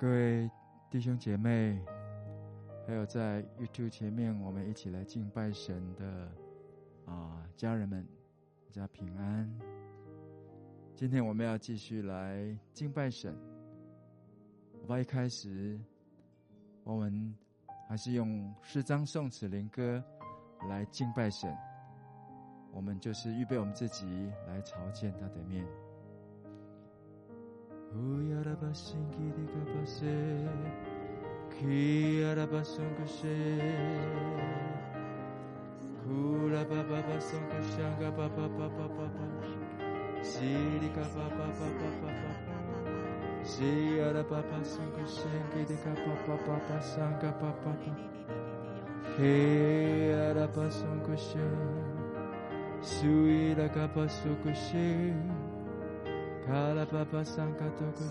各位弟兄姐妹，还有在 YouTube 前面，我们一起来敬拜神的啊家人们，大家平安。今天我们要继续来敬拜神。我把一开始，我们还是用诗章、颂词、灵歌来敬拜神。我们就是预备我们自己来朝见他的面。乌呀啦巴辛基的嘎巴塞，基呀啦巴松古谢，库拉巴巴巴松古香嘎巴巴巴巴巴巴，西里嘎巴巴巴巴巴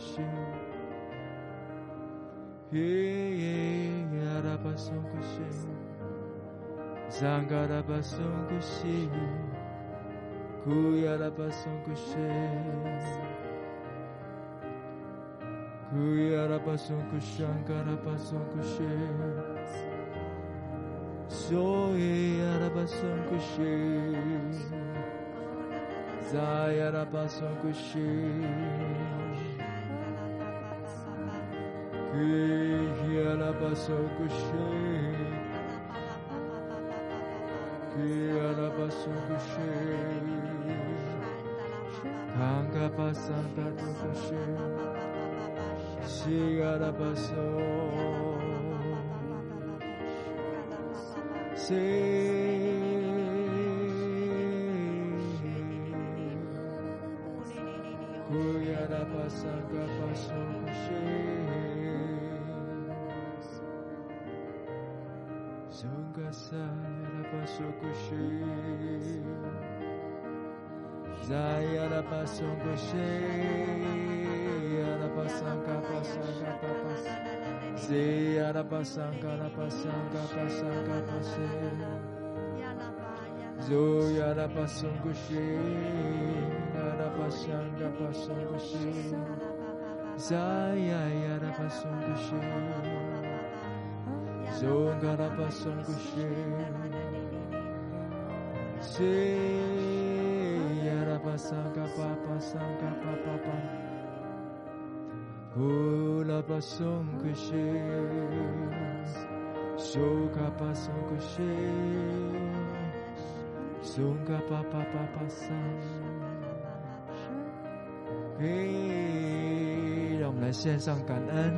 巴，西呀啦巴巴松古香基的嘎呀拉巴桑嘎巴松古西，松嘎萨呀拉巴松古西，在呀拉巴松古西，呀拉巴桑嘎巴桑嘎巴巴。西呀拉巴桑嘎拉巴桑嘎巴桑嘎巴西，左呀嘿，让我们来献上感恩，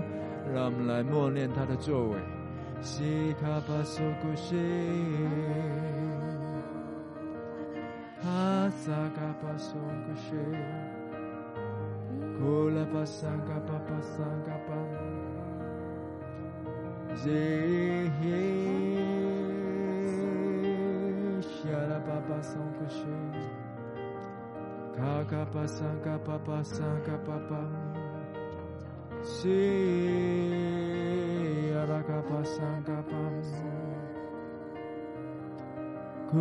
让我们来默念他的作为。西卡巴松古西，哈萨卡巴松古西。库拉巴萨卡巴巴萨卡巴，耶西拉巴巴桑古西，卡卡巴桑嘎巴巴桑嘎巴巴，西拉嘎巴桑嘎巴，库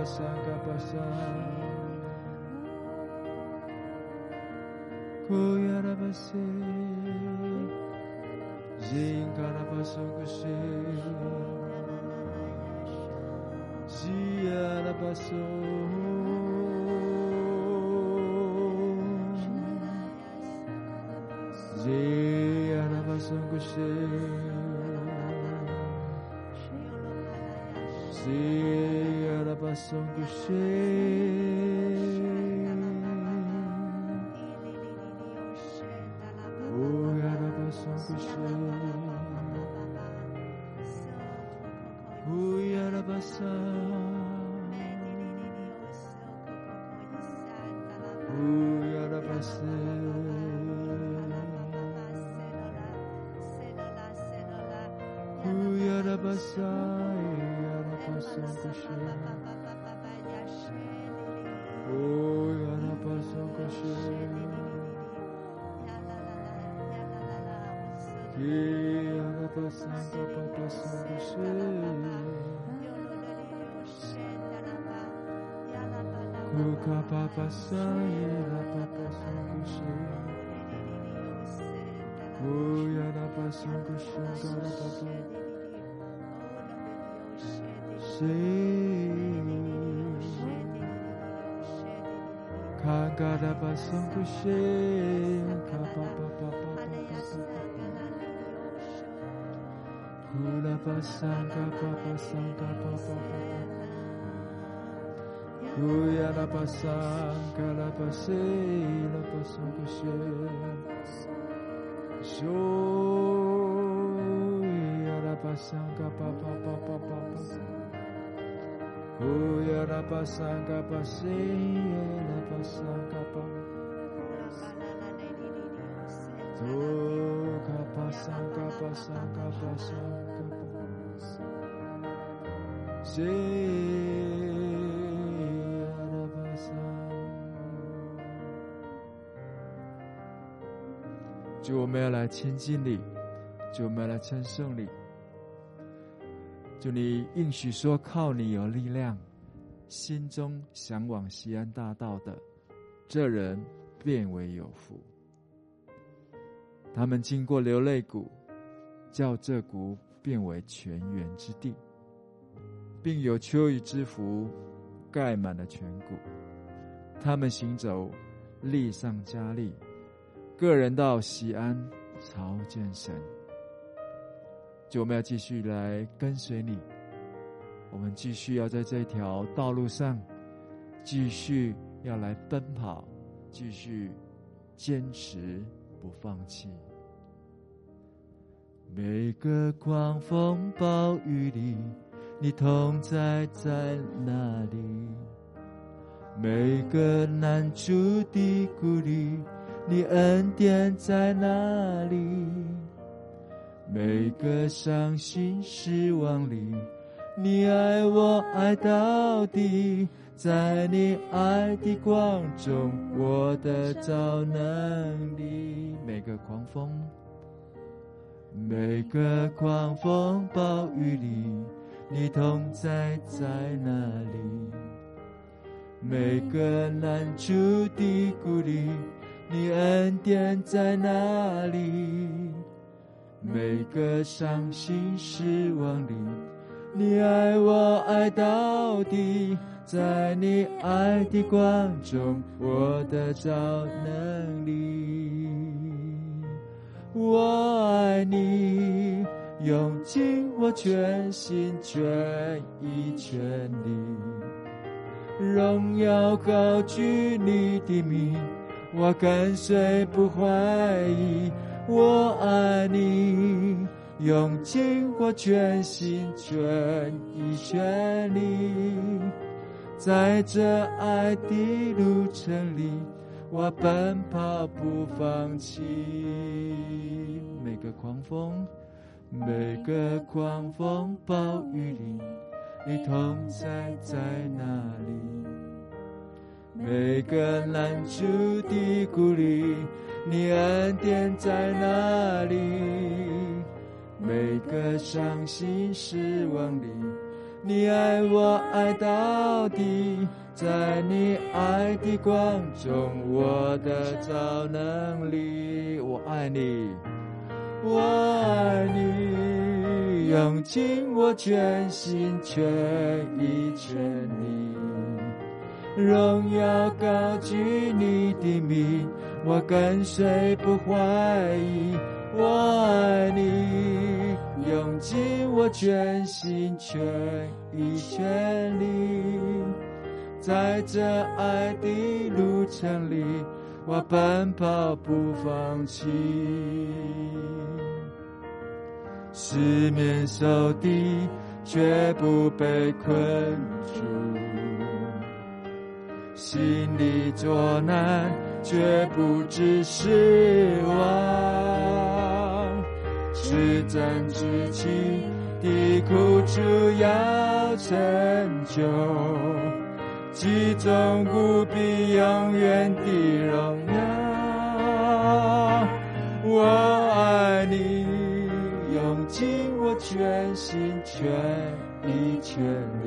呀拉巴桑嘎巴桑，库呀卡巴巴桑耶啦巴巴松果树，呜呀啦巴松果树嘎啦巴巴，谁？卡嘎拉巴松古谢，卡巴巴巴巴巴巴巴，库拉巴桑嘎巴巴桑嘎巴巴巴巴，库呀拉巴桑嘎拉巴谢拉巴松古谢，说呀拉巴就我们要来亲近你，就我们要来称颂你。就你应许说，靠你有力量，心中向往西安大道的，这人便为有福。他们经过流泪谷，叫这谷变为泉源之地，并有秋雨之福盖满了全谷。他们行走，力上加力，个人到西安朝见神。就我们要继续来跟随你，我们继续要在这条道路上，继续要来奔跑，继续坚持不放弃。每个狂风暴雨里，你同在在哪里？每个难处低谷里，你恩典在哪里？每个伤心失望里，你爱我爱到底，在你爱的光中，我得着能力。每个狂风，每个狂风暴雨里，你同在在哪里？每个难处的谷里，你恩典在哪里？每个伤心失望里，你爱我爱到底，在你爱的光中，我得着能力。我爱你，用尽我全心全意全力，荣耀高举你的名，我跟随不怀疑。我爱你，用尽我全心全意全力，在这爱的路程里，我奔跑不放弃。每个狂风，每个狂风暴雨里，你同在在哪里？每个难处的鼓励。你恩典在哪里？每个伤心失望里，你爱我爱到底，在你爱的光中，我的超能力。我爱你，我爱你，用尽我全心全意全力，荣耀高举你的名。我跟随不怀疑，我爱你，用尽我全心全意全力，在这爱的路程里，我奔跑不放弃。四面受敌，却不被困住，心里作难。绝不知失望，至真至情的苦楚要成就，极重无比永远的荣耀。我爱你，用尽我全心全意全力，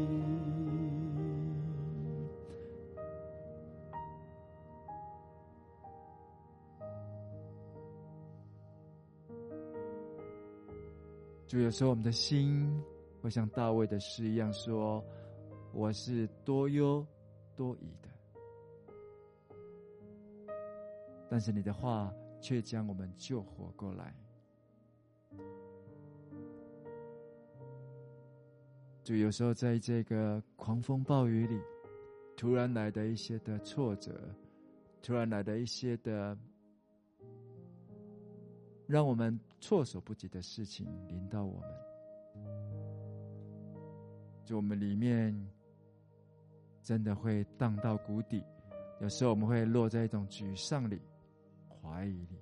就有时候我们的心会像大卫的诗一样说：“我是多忧多疑的。”但是你的话。却将我们救活过来。就有时候在这个狂风暴雨里，突然来的一些的挫折，突然来的一些的让我们措手不及的事情临到我们，就我们里面真的会荡到谷底。有时候我们会落在一种沮丧里。怀疑你，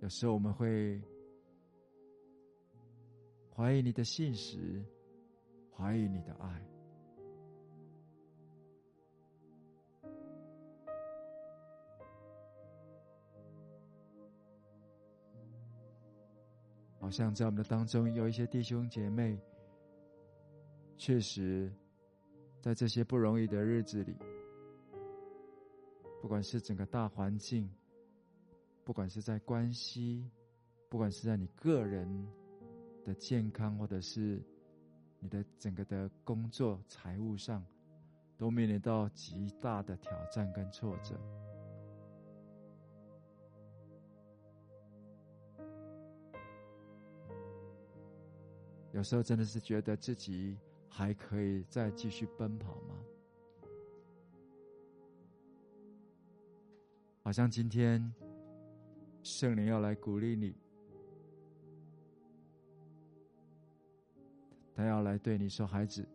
有时候我们会怀疑你的信实，怀疑你的爱，好像在我们的当中有一些弟兄姐妹，确实在这些不容易的日子里。不管是整个大环境，不管是在关系，不管是在你个人的健康，或者是你的整个的工作、财务上，都面临到极大的挑战跟挫折。有时候真的是觉得自己还可以再继续奔跑吗？好像今天圣灵要来鼓励你，他要来对你说：“孩子，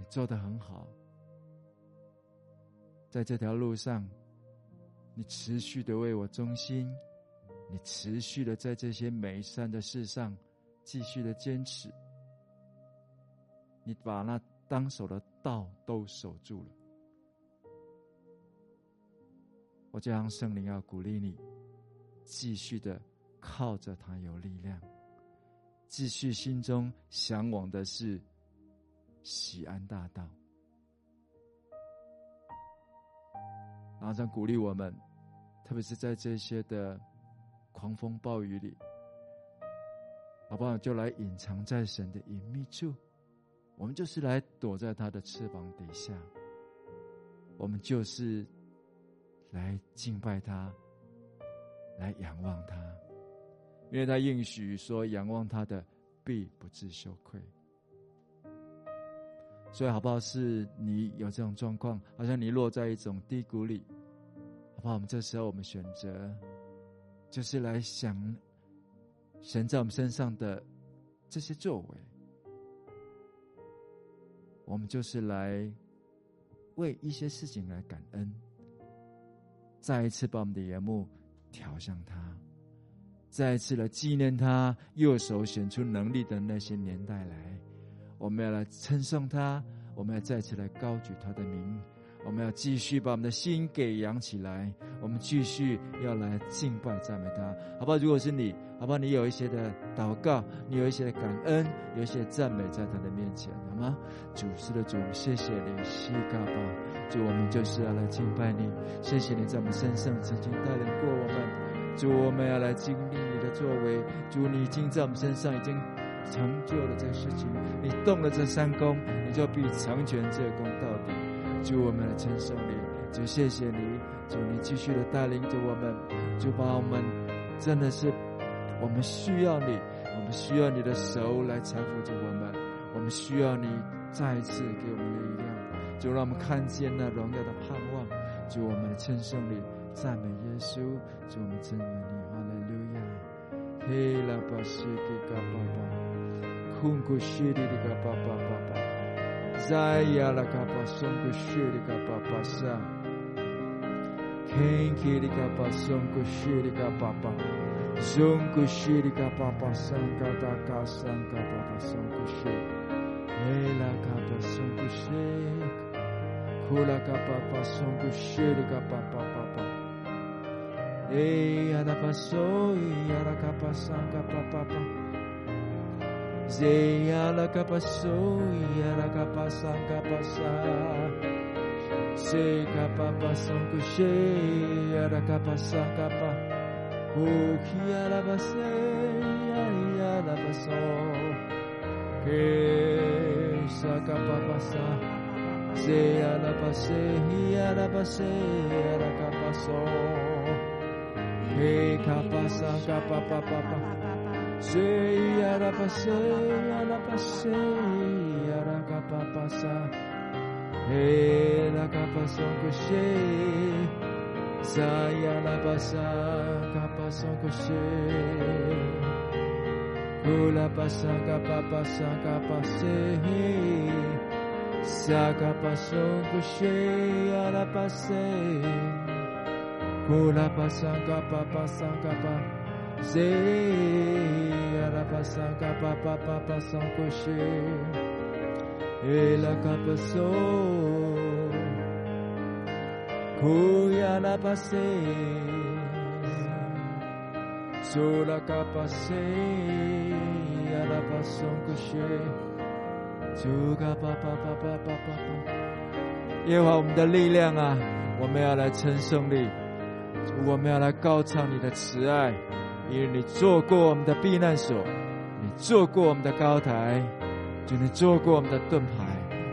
你做得很好，在这条路上，你持续的为我忠心，你持续的在这些美善的事上继续的坚持，你把那当守的道都守住了。”我就让圣灵要鼓励你，继续的靠着他有力量，继续心中向往的是喜安大道。然后在鼓励我们，特别是在这些的狂风暴雨里，好不好？就来隐藏在神的隐秘处，我们就是来躲在他的翅膀底下，我们就是。来敬拜他，来仰望他，因为他应许说：“仰望他的，必不致羞愧。”所以，好不好？是你有这种状况，好像你落在一种低谷里，好不好？我们这时候，我们选择就是来想神在我们身上的这些作为，我们就是来为一些事情来感恩。再一次把我们的眼目调向他，再一次来纪念他右手显出能力的那些年代来，我们要来称颂他，我们要再次来高举他的名，我们要继续把我们的心给扬起来，我们继续要来敬拜赞美他，好不好？如果是你，好不好？你有一些的祷告，你有一些的感恩，有一些赞美在他的面前，好吗？主是的主，谢谢你，西嘎巴。主，我们就是要来敬拜你，谢谢你在我们身上曾经带领过我们。主，我们要来经历你的作为。主，你已经在我们身上已经成就了这个事情，你动了这三功，你就必成全这功到底。主，我们的称颂你。主，谢谢你。主，你继续的带领着我们。主，把我们真的是，我们需要你，我们需要你的手来搀扶着我们，我们需要你再一次给我们力量。就让我们看见那荣耀的盼望，主我们的称颂你，赞美耶稣，主我们赞美你，哈利路亚。嘿拉巴西的嘎巴巴，空古西的嘎巴巴巴巴，在亚拉嘎巴松古西的嘎巴巴，巴巴 Zayala capação coxiri capapassa. Quem quiri capação coxiri capapa. Zum coxiri capapação catacação capapação coxiri. Ela capação coxiri. Kula capapação coxiri capapapa. Ei, arapassou e aracapação capapapa. Zeyala kapaso yala kapasa kapasa Se kapapasan kushe yala kapasa kapa Uki yala base yala baso Ke sakapapasa Zeyala base yala base yala kapaso Ke kapasa papa Seia rapaceia, rapaceia, racapapasa, e racapação coche, saia rapasa, capação coche, cula passa, capapasa, capace, saca passão coche, rapaceia, cula passa, capapasa, capace. 耶和华 kapaso kuya labbasa zoo rabbasa ya 拉 pasong koche，tugapapapapapapa 我们的力量啊我们要来称颂你我们要来高唱你的慈爱因为你做过我们的避难所，你做过我们的高台，就你做过我们的盾牌，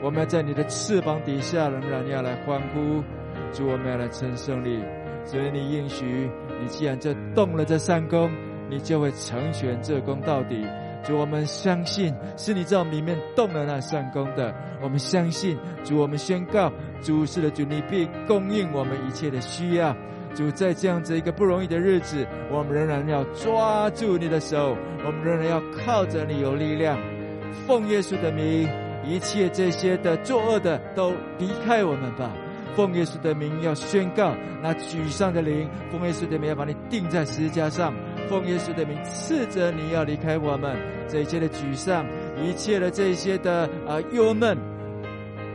我们要在你的翅膀底下，仍然要来欢呼。主，我们要来称颂你，所以你应许，你既然就动了这善工，你就会成全这工到底。主，我们相信是你在我们里面动了那善工的。我们相信，主，我们宣告，主是的主，你必供应我们一切的需要。主，在这样子一个不容易的日子，我们仍然要抓住你的手，我们仍然要靠着你有力量。奉耶稣的名，一切这些的作恶的都离开我们吧。奉耶稣的名，要宣告那沮丧的灵，奉耶稣的名要把你钉在十字架上。奉耶稣的名斥责你要离开我们，这一切的沮丧，一切的这些的啊忧闷，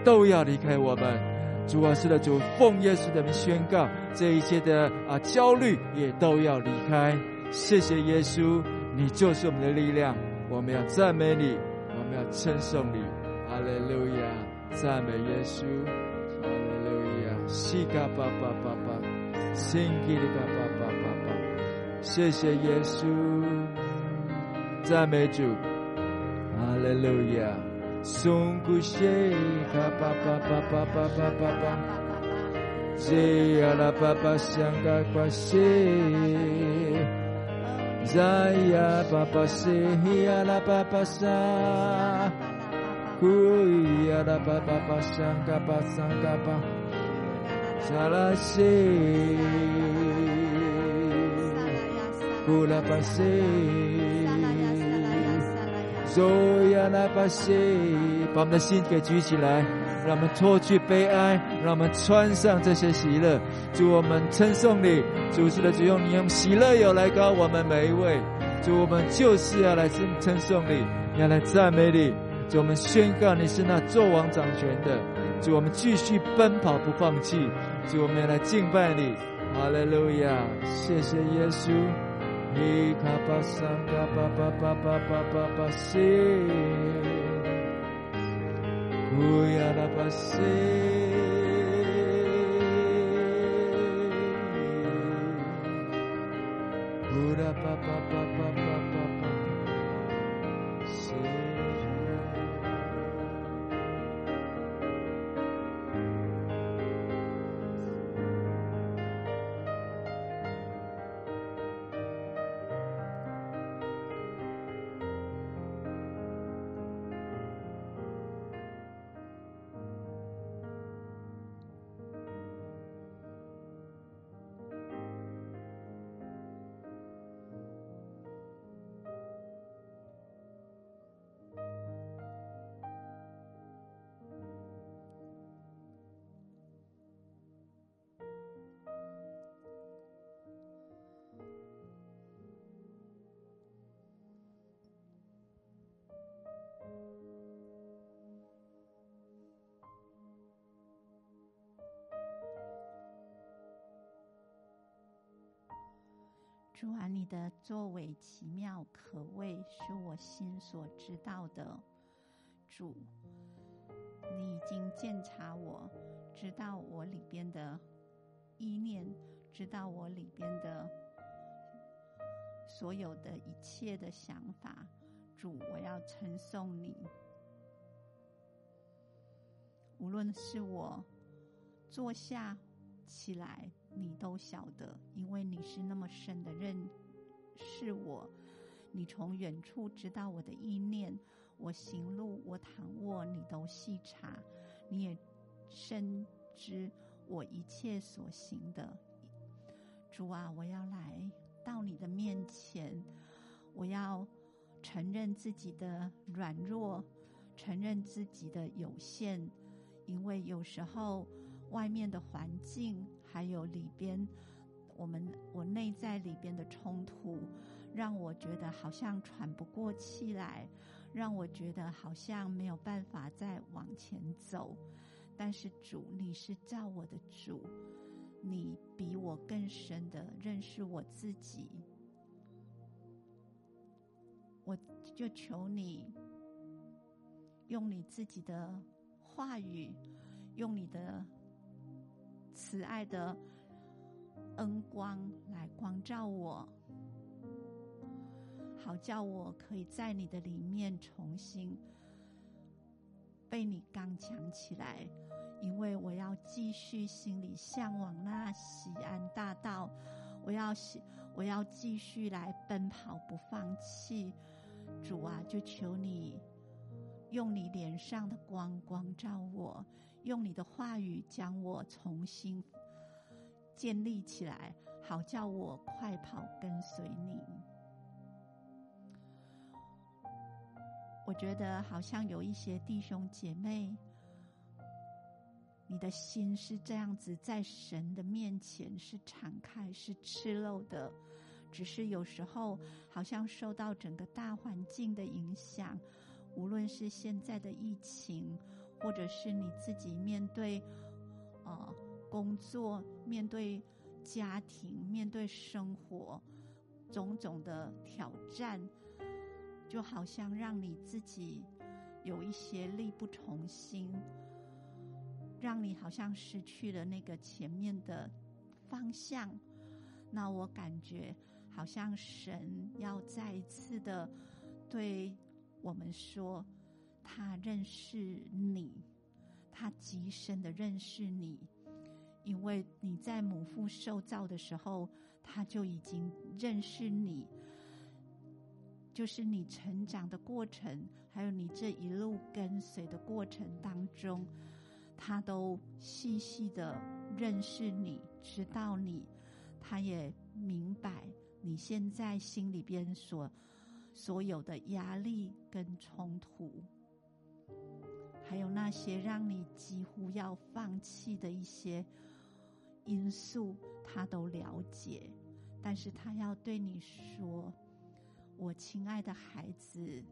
都要离开我们。主啊，是的主，奉耶稣的名宣告，这一切的啊焦虑也都要离开。谢谢耶稣，你就是我们的力量，我们要赞美你，我们要称颂你。哈利路亚，赞美耶稣。哈利路亚，西嘎巴巴巴巴，新吉里嘎巴巴巴巴。谢谢耶稣，赞美主，哈利路亚。松古西卡巴巴巴巴巴巴巴巴，西亚拉巴巴香嘎巴西，在亚巴巴西亚拉巴巴沙，库亚拉巴巴巴香嘎把我们的心给举起来，让我们脱去悲哀，让我们穿上这些喜乐。主我们称颂你，主是的主用你用喜乐油来膏我们每一位。主我们就是要来称称颂你，要来赞美你。主我们宣告你是那作王掌权的。主我们继续奔跑不放弃。主我们要来敬拜你。哈利路亚，谢谢耶稣。di kapasanga pa pa pa pa pa pa pa si 主啊，你的作为奇妙可畏，是我心所知道的。主，你已经鉴察我，知道我里边的意念，知道我里边的所有的一切的想法。主，我要称颂你。无论是我坐下起来，你都晓得，因为你是那么深的认识我，你从远处知道我的意念，我行路，我躺卧，你都细察，你也深知我一切所行的。主啊，我要来到你的面前，我要承认自己的软弱，承认自己的有限。因为有时候外面的环境，还有里边我们我内在里边的冲突，让我觉得好像喘不过气来，让我觉得好像没有办法再往前走。但是主，你是造我的主，你比我更深的认识我自己，我就求你用你自己的。话语，用你的慈爱的恩光来光照我，好叫我可以在你的里面重新被你刚强起来。因为我要继续心里向往那锡安大道，我要我要继续来奔跑不放弃。主啊，就求你。用你脸上的光光照我，用你的话语将我重新建立起来，好叫我快跑跟随你。我觉得好像有一些弟兄姐妹，你的心是这样子，在神的面前是敞开、是赤露的，只是有时候好像受到整个大环境的影响。无论是现在的疫情，或者是你自己面对，呃，工作、面对家庭、面对生活，种种的挑战，就好像让你自己有一些力不从心，让你好像失去了那个前面的方向。那我感觉好像神要再一次的对。我们说，他认识你，他极深的认识你，因为你在母腹受造的时候，他就已经认识你，就是你成长的过程，还有你这一路跟随的过程当中，他都细细的认识你，知道你，他也明白你现在心里边所。所有的压力跟冲突，还有那些让你几乎要放弃的一些因素，他都了解。但是他要对你说：“我亲爱的孩子，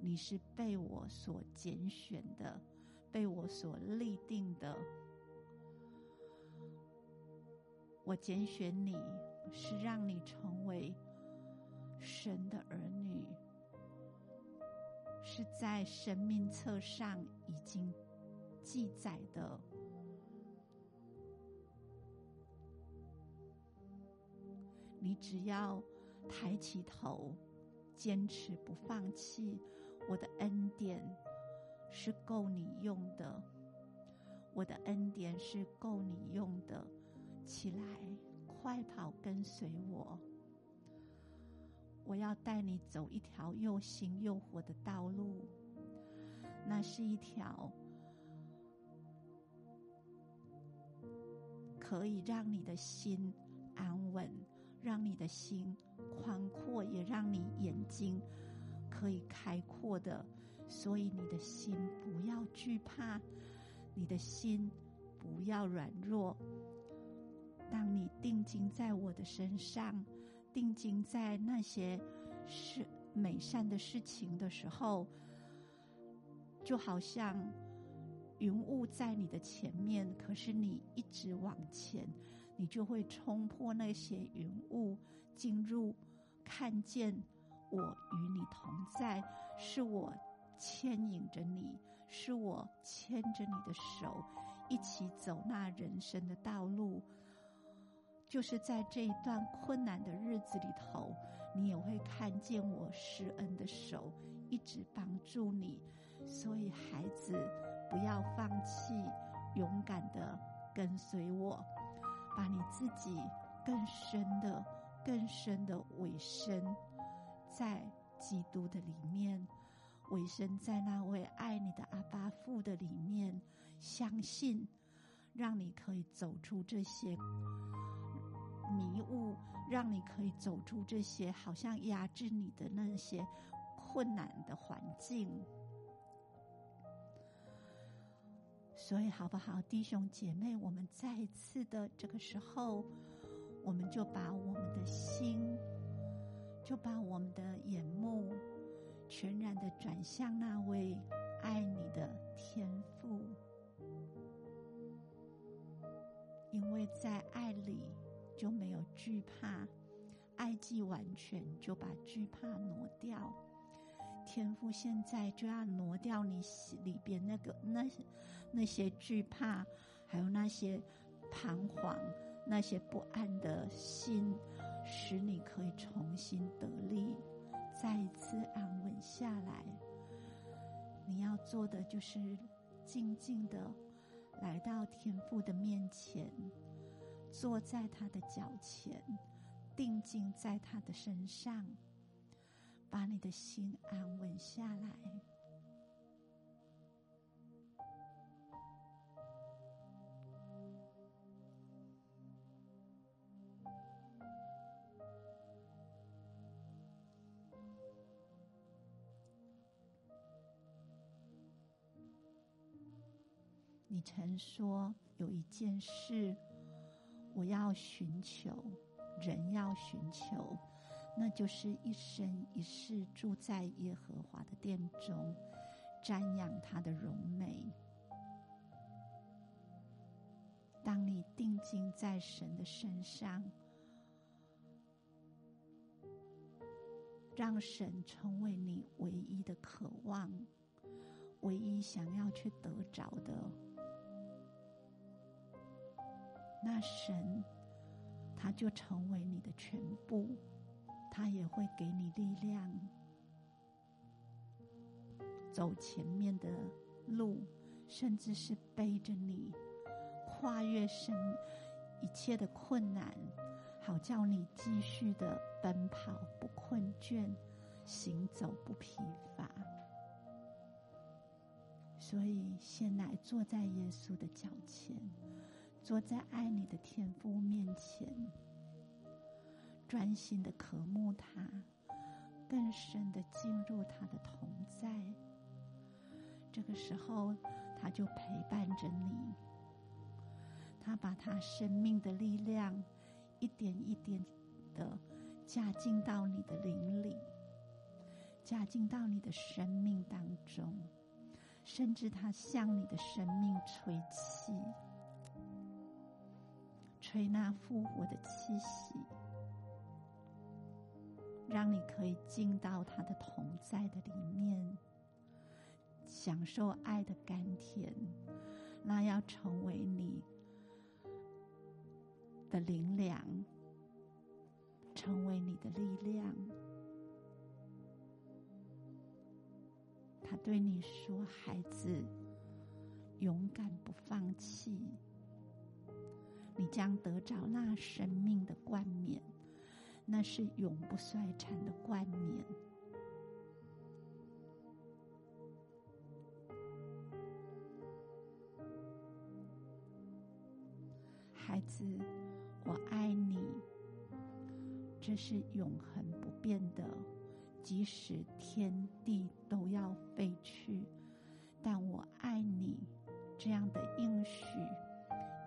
你是被我所拣选的，被我所立定的。我拣选你是让你成为。”神的儿女是在生命册上已经记载的。你只要抬起头，坚持不放弃，我的恩典是够你用的。我的恩典是够你用的，起来，快跑，跟随我。我要带你走一条又新又活的道路，那是一条可以让你的心安稳，让你的心宽阔，也让你眼睛可以开阔的。所以你的心不要惧怕，你的心不要软弱。当你定睛在我的身上。定睛在那些是美善的事情的时候，就好像云雾在你的前面，可是你一直往前，你就会冲破那些云雾，进入看见我与你同在，是我牵引着你，是我牵着你的手，一起走那人生的道路。就是在这一段困难的日子里头，你也会看见我施恩的手，一直帮助你。所以，孩子，不要放弃，勇敢的跟随我，把你自己更深的、更深的委身在基督的里面，委身在那位爱你的阿爸父的里面，相信，让你可以走出这些迷雾，让你可以走出这些好像压制你的那些困难的环境。所以，好不好，弟兄姐妹，我们再一次的这个时候，我们就把我们的心，就把我们的眼目，全然的转向那位爱你的天父，因为在爱里就没有惧怕，爱既完全，就把惧怕挪掉。天父现在就要挪掉你里边那个那那些惧怕，还有那些彷徨、那些不安的心，使你可以重新得力，再一次安稳下来。你要做的就是静静的来到天父的面前，坐在他的脚前，定睛在他的身上。把你的心安稳下来。你曾说有一件事，我要寻求，人要寻求。那就是一生一世住在耶和华的殿中，瞻仰他的荣美。当你定睛在神的身上，让神成为你唯一的渴望，唯一想要去得着的，那神他就成为你的全部。他也会给你力量，走前面的路，甚至是背着你跨越生一切的困难，好叫你继续的奔跑不困倦，行走不疲乏。所以，先来坐在耶稣的脚前，坐在爱你的天父面前。专心的渴慕他，更深的进入他的同在。这个时候，他就陪伴着你。他把他生命的力量一点一点的加进到你的灵里，加进到你的生命当中，甚至他向你的生命吹气，吹那复活的气息。让你可以进到他的同在的里面，享受爱的甘甜，那要成为你的灵粮，成为你的力量。他对你说：“孩子，勇敢不放弃，你将得着那生命的冠冕。”那是永不衰残的冠冕，孩子，我爱你，这是永恒不变的，即使天地都要废去，但我爱你这样的应许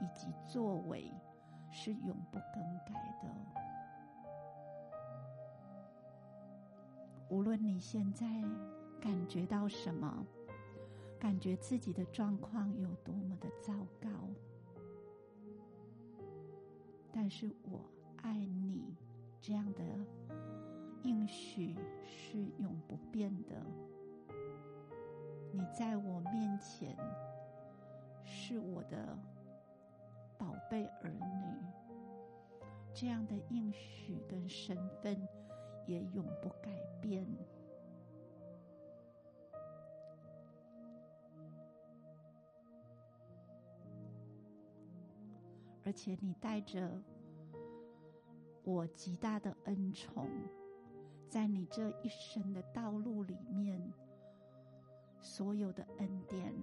以及作为是永不更改的。无论你现在感觉到什么，感觉自己的状况有多么的糟糕，但是我爱你这样的应许是永不变的。你在我面前是我的宝贝儿女，这样的应许跟身份也永不改变。而且你带着我极大的恩宠，在你这一生的道路里面，所有的恩典、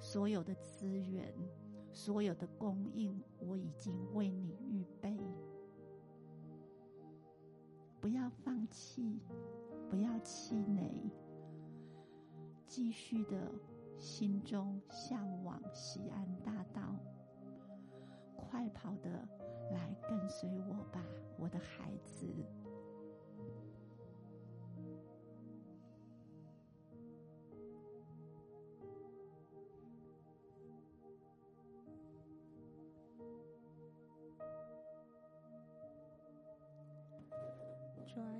所有的资源、所有的供应，我已经为你预备。不要放弃，不要气馁，继续的心中向往西安大道。快跑的来跟随，我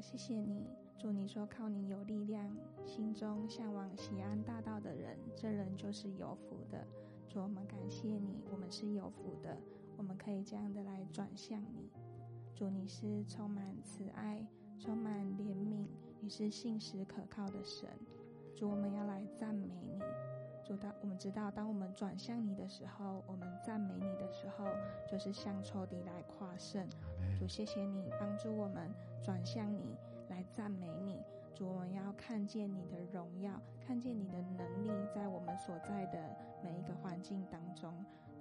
谢谢你，主，你说靠你有力量，心中向往喜安大道的人，这人就是有福的。主，我们感谢你，我们是有福的。我们可以这样的来转向你，主，你是充满慈爱、充满怜悯，你是信实可靠的神。主，我们要来赞美你。主，当我们知道，当我们转向你的时候，我们赞美你的时候，就是向仇敌来夸胜。主，谢谢你帮助我们转向你，来赞美你。主，我们要看见你的荣耀，看见你的能力，在我们所在的每一个环境当中。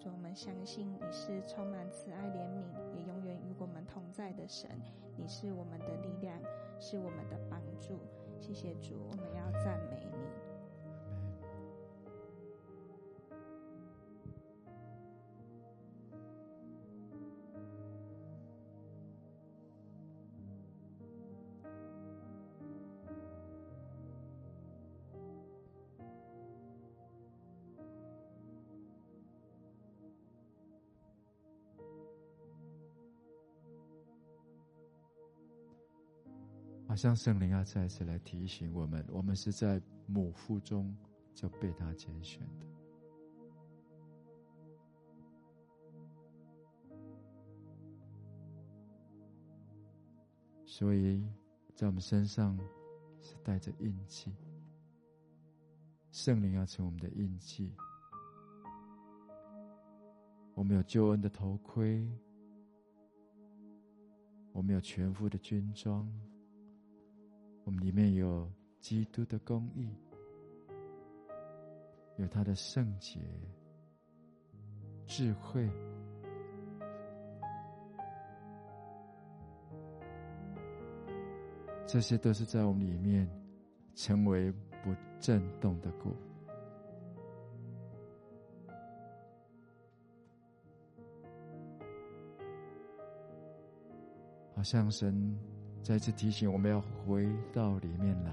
主，我们相信你是充满慈爱、怜悯，也永远与我们同在的神。你是我们的力量，是我们的帮助。谢谢主，我们要赞美你。像圣灵要再次来提醒我们，我们是在母腹中就被他拣选的，所以在我们身上是带着印记。圣灵要成我们的印记，我们有救恩的头盔，我们有全副的军装。我们里面有基督的公义，有他的圣洁、智慧，这些都是在我们里面成为不震动的鼓。好像神。再次提醒我们要回到里面来。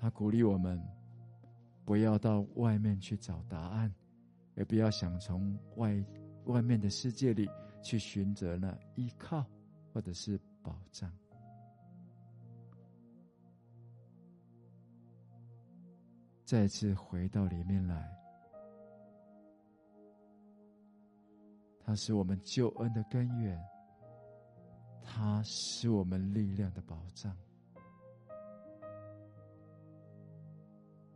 他鼓励我们不要到外面去找答案，也不要想从外外面的世界里去寻找那依靠或者是保障。再次回到里面来，它是我们救恩的根源。他是我们力量的保障，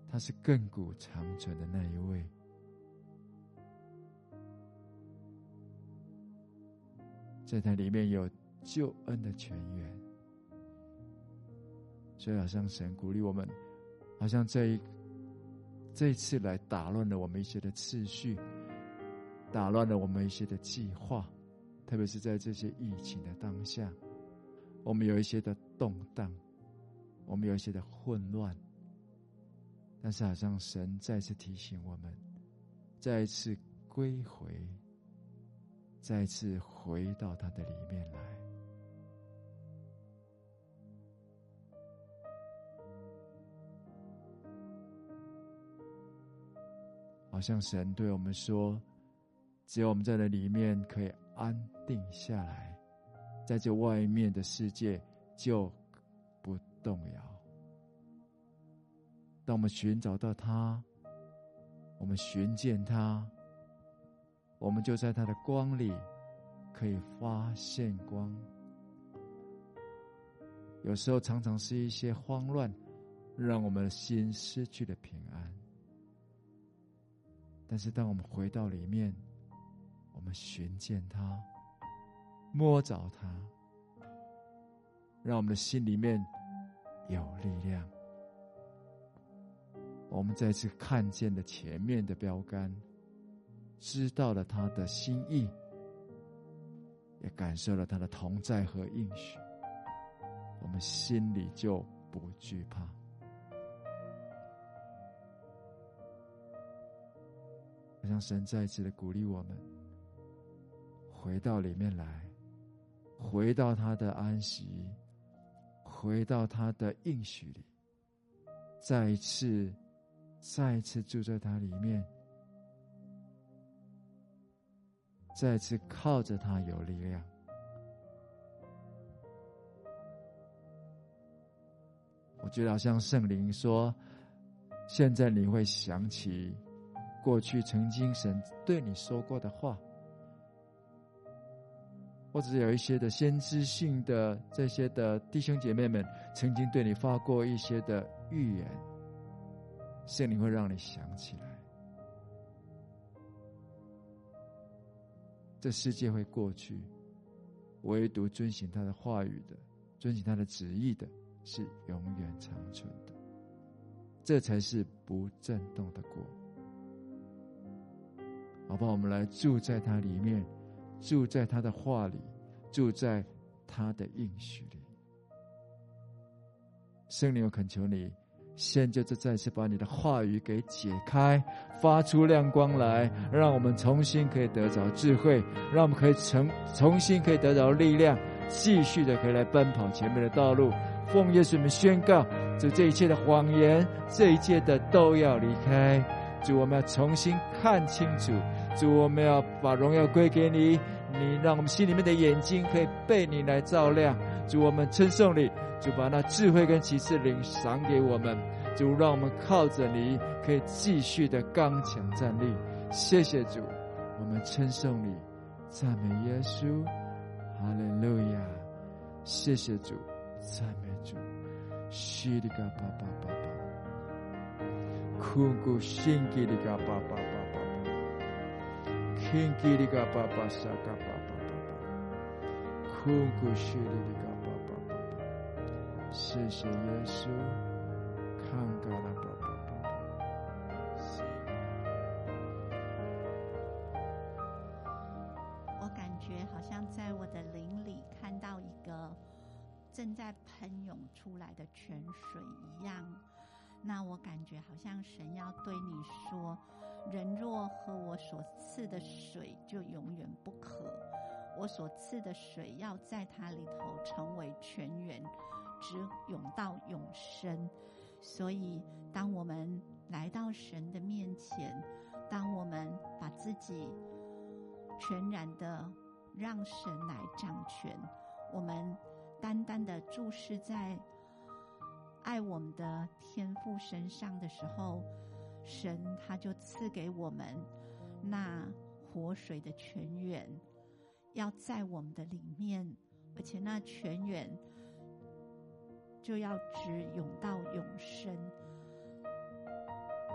他是亘古长存的那一位，在他里面有救恩的泉源，所以好像神鼓励我们，好像这一这一次来打乱了我们一些的次序，打乱了我们一些的计划。特别是在这些疫情的当下，我们有一些的动荡，我们有一些的混乱，但是好像神再次提醒我们，再次归回，再次回到他的里面来，好像神对我们说，只有我们在那里面可以。安定下来，在这外面的世界就不动摇。当我们寻找到他，我们寻见他，我们就在他的光里可以发现光。有时候常常是一些慌乱，让我们的心失去了平安。但是当我们回到里面，我们寻见他，摸着他，让我们的心里面有力量。我们再次看见了前面的标杆，知道了他的心意，也感受了他的同在和应许。我们心里就不惧怕，让神再次的鼓励我们，回到里面来，回到他的安息，回到他的应许里，再一次，再一次住在他里面，再次靠着他有力量。我觉得好像圣灵说：“现在你会想起过去曾经神对你说过的话，或者有一些的先知性的这些的弟兄姐妹们曾经对你发过一些的预言，圣灵会让你想起来。这世界会过去，唯独遵行他的话语的，遵行他的旨意的。”是永远长存的，这才是不震动的国。好吧？我们来住在他里面，住在他的话里，住在他的应许里。圣灵，我恳求你，现在就再次把你的话语给解开，发出亮光来，让我们重新可以得着智慧，让我们可以重重新可以得着力量，继续的可以来奔跑前面的道路。奉耶稣们宣告，主，这一切的谎言，这一切的都要离开。主，我们要重新看清楚。主，我们要把荣耀归给你。你让我们心里面的眼睛可以被你来照亮。主，我们称颂你。主，把那智慧跟启示灵赏给我们。主，让我们靠着你，可以继续的刚强站立。谢谢主，我们称颂你，赞美耶稣，哈利路亚。谢谢主，赞美。主，西利嘎巴巴巴巴，库古辛吉里嘎巴巴巴巴巴，辛吉里嘎巴巴沙嘎巴巴巴巴，库古西里里嘎巴巴巴巴，谢谢耶稣，看嘎拉巴巴巴巴，我感觉好像在我的灵里看到一个。正在喷涌出来的泉水一样，那我感觉好像神要对你说：人若喝我所赐的水，就永远不渴。我所赐的水要在它里头成为泉源，直涌到永生。所以，当我们来到神的面前，当我们把自己全然的让神来掌权，我们。单单的注视在爱我们的天父身上的时候，神他就赐给我们那活水的泉源，要在我们的里面，而且那泉源就要直涌到永生。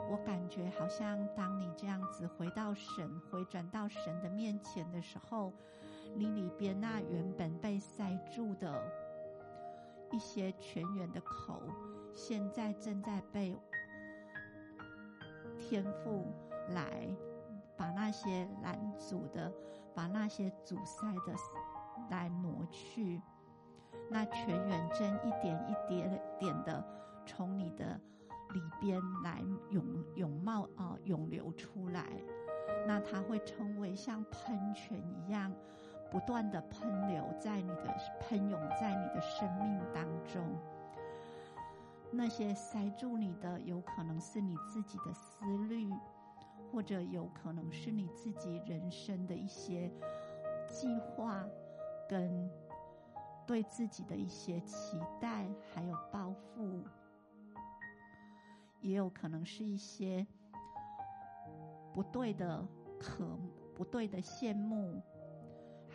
我感觉好像当你这样子回到神，回转到神的面前的时候。你里边那原本被塞住的一些泉源的口，现在正在被天父来把那些拦阻的、把那些阻塞的来挪去。那泉源正一点一点点的从你的里边来涌涌冒啊涌流出来，那它会成为像喷泉一样。不断的喷流在你的喷涌在你的生命当中，那些塞住你的，有可能是你自己的思虑，或者有可能是你自己人生的一些计划跟对自己的一些期待，还有抱负，也有可能是一些不对的渴、不对的羡慕，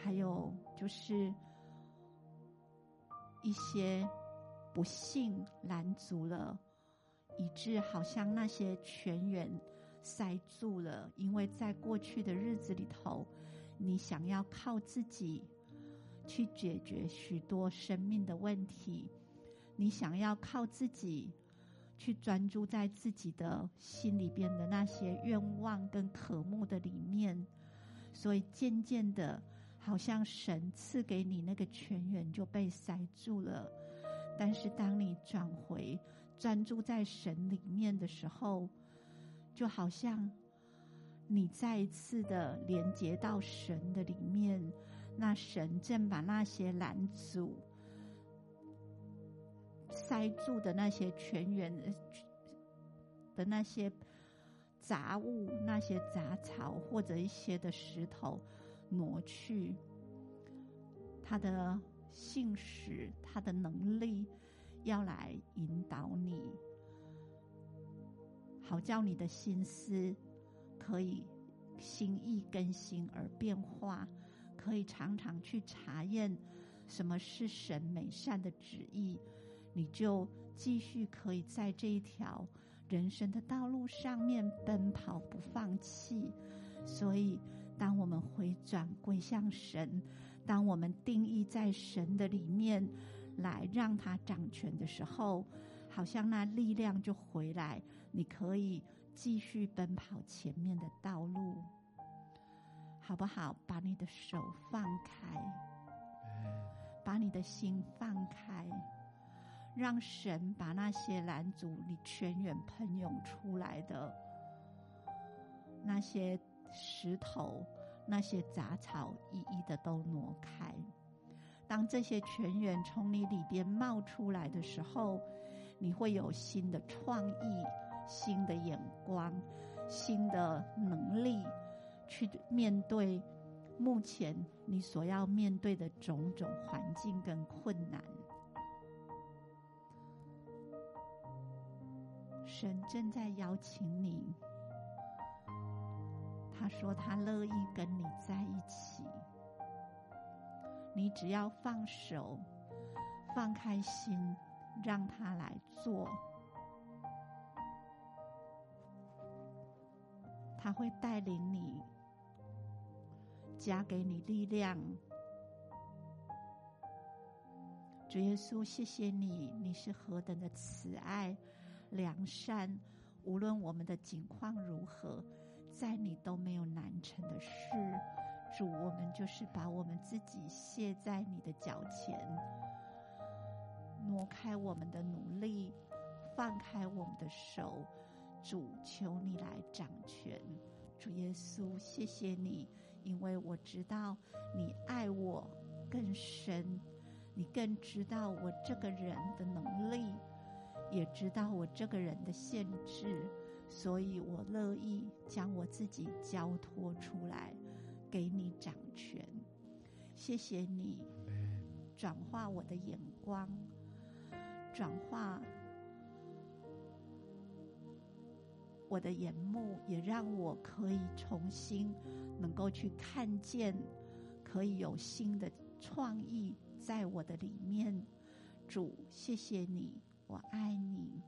还有就是一些不幸拦阻了，以致好像那些泉源塞住了，因为在过去的日子里头，你想要靠自己去解决许多生命的问题，你想要靠自己去专注在自己的心里边的那些愿望跟渴慕的里面，所以渐渐的，好像神赐给你那个泉源就被塞住了。但是当你转回专注在神里面的时候，就好像。你再一次的连接到神的里面，那神正把那些拦阻、塞住的那些泉源的那些杂物、那些杂草或者一些的石头挪去，他的信使、他的能力要来引导你，好叫你的心思。可以心意更新而变化，可以常常去查验什么是神美善的旨意，你就继续可以在这一条人生的道路上面奔跑不放弃。所以，当我们回转归向神，当我们定义在神的里面来让他掌权的时候，好像那力量就回来，你可以。继续奔跑前面的道路，好不好？把你的手放开，把你的心放开，让神把那些拦阻你泉源喷涌出来的那些石头、那些杂草，一一的都挪开。当这些泉源从你里边冒出来的时候，你会有新的创意。新的眼光，新的能力，去面对目前你所要面对的种种环境跟困难。神正在邀请你，他说他乐意跟你在一起，你只要放手，放开心，让他来做。他会带领你，加给你力量。主耶稣，谢谢你，你是何等的慈爱、良善。无论我们的境况如何，在你都没有难成的事。主，我们就是把我们自己卸在你的脚前，挪开我们的努力，放开我们的手。主，求你来掌权。主耶稣，谢谢你，因为我知道你爱我更深，你更知道我这个人的能力，也知道我这个人的限制，所以我乐意将我自己交托出来，给你掌权。谢谢你，转化我的眼光，转化。我的眼目也让我可以重新能够去看见，可以有新的创意在我的里面。主，谢谢你，我爱你。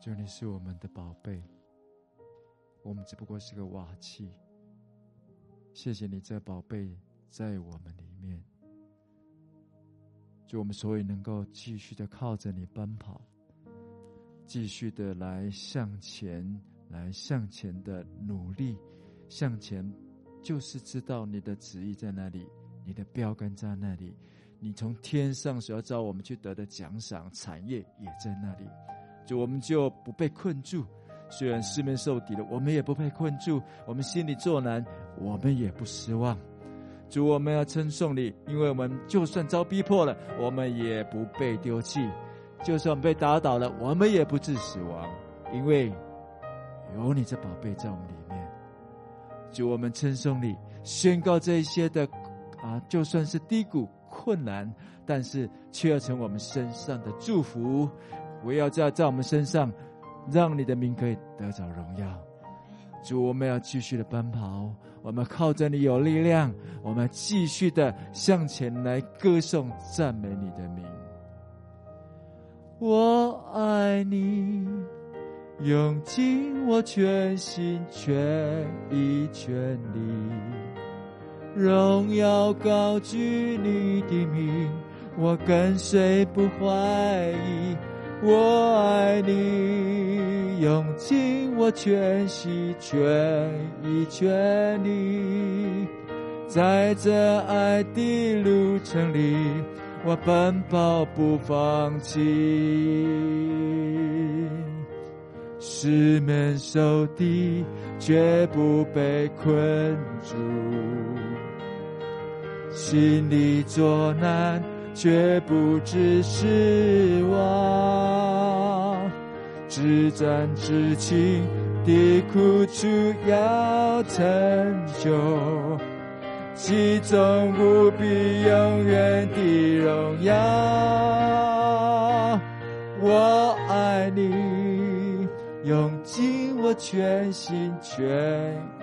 主，你是我们的宝贝，我们只不过是个瓦器。谢谢你这宝贝在我们里面，就我们所以能够继续的靠着你奔跑，继续的来向前，来向前的努力，向前就是知道你的旨意在那里，你的标杆在那里，你从天上所要招我们去得的奖赏产业也在那里。主，我们就不被困住。虽然四面受敌了，我们也不被困住；我们心里作难，我们也不失望。主，我们要称颂你，因为我们就算遭逼迫了，我们也不被丢弃；就算被打倒了，我们也不致死亡，因为有你这宝贝在我们里面。主，我们称颂你，宣告这一些的啊，就算是低谷困难，但是却要成我们身上的祝福。我要在在我们身上。让你的名可以得着荣耀，主，我们要继续的奔跑，我们靠着你有力量，我们继续的向前来歌颂赞美你的名。我爱你，用尽我全心全意全力，荣耀高举你的名，我跟随不怀疑。我爱你，用尽我全心全意全力，在这爱的路程里，我奔跑不放弃，四面受敌绝不被困住，心里作难。却不知失望，至暂至情的苦楚要成就，其中无比永远的荣耀。我爱你，用尽我全心全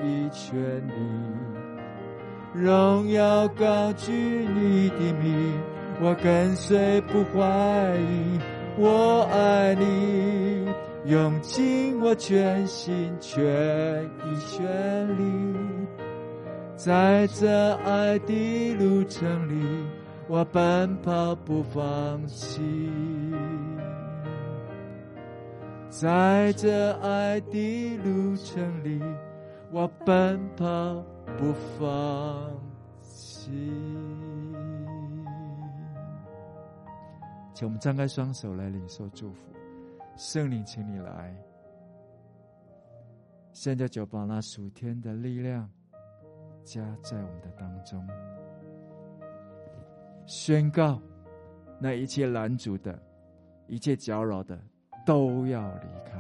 意全力，荣耀高举你的名。我跟随不怀疑，我爱你，用尽我全心全意全力，在这爱的路程里，我奔跑不放弃，在这爱的路程里，我奔跑不放弃。请我们张开双手来领受祝福，圣灵，请你来，现在就把那属天的力量加在我们的当中，宣告那一切拦阻的、一切搅扰的都要离开。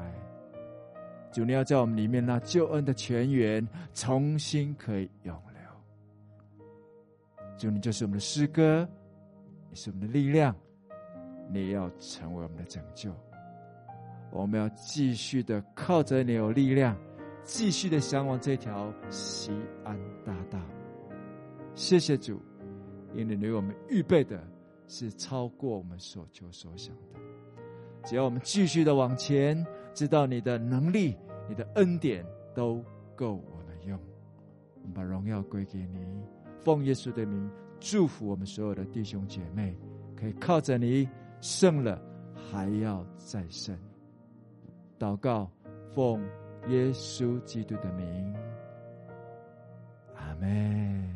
主，你要在我们里面那救恩的泉源重新可以涌流。主，你就是我们的诗歌，你是我们的力量。你要成为我们的拯救，我们要继续的靠着你有力量，继续的向往这条西安大道。谢谢主，因为你为我们预备的是超过我们所求所想的。只要我们继续的往前，知道你的能力、你的恩典都够我们用。我们把荣耀归给你，奉耶稣的名祝福我们所有的弟兄姐妹，可以靠着你。胜了，还要再胜。祷告，奉耶稣基督的名，阿门。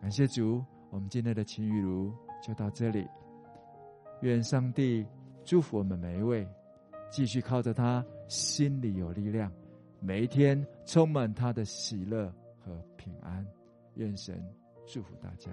感谢主，我们今天的晴雨如就到这里。愿上帝祝福我们每一位，继续靠着他，心里有力量，每一天充满他的喜乐和平安。愿神祝福大家。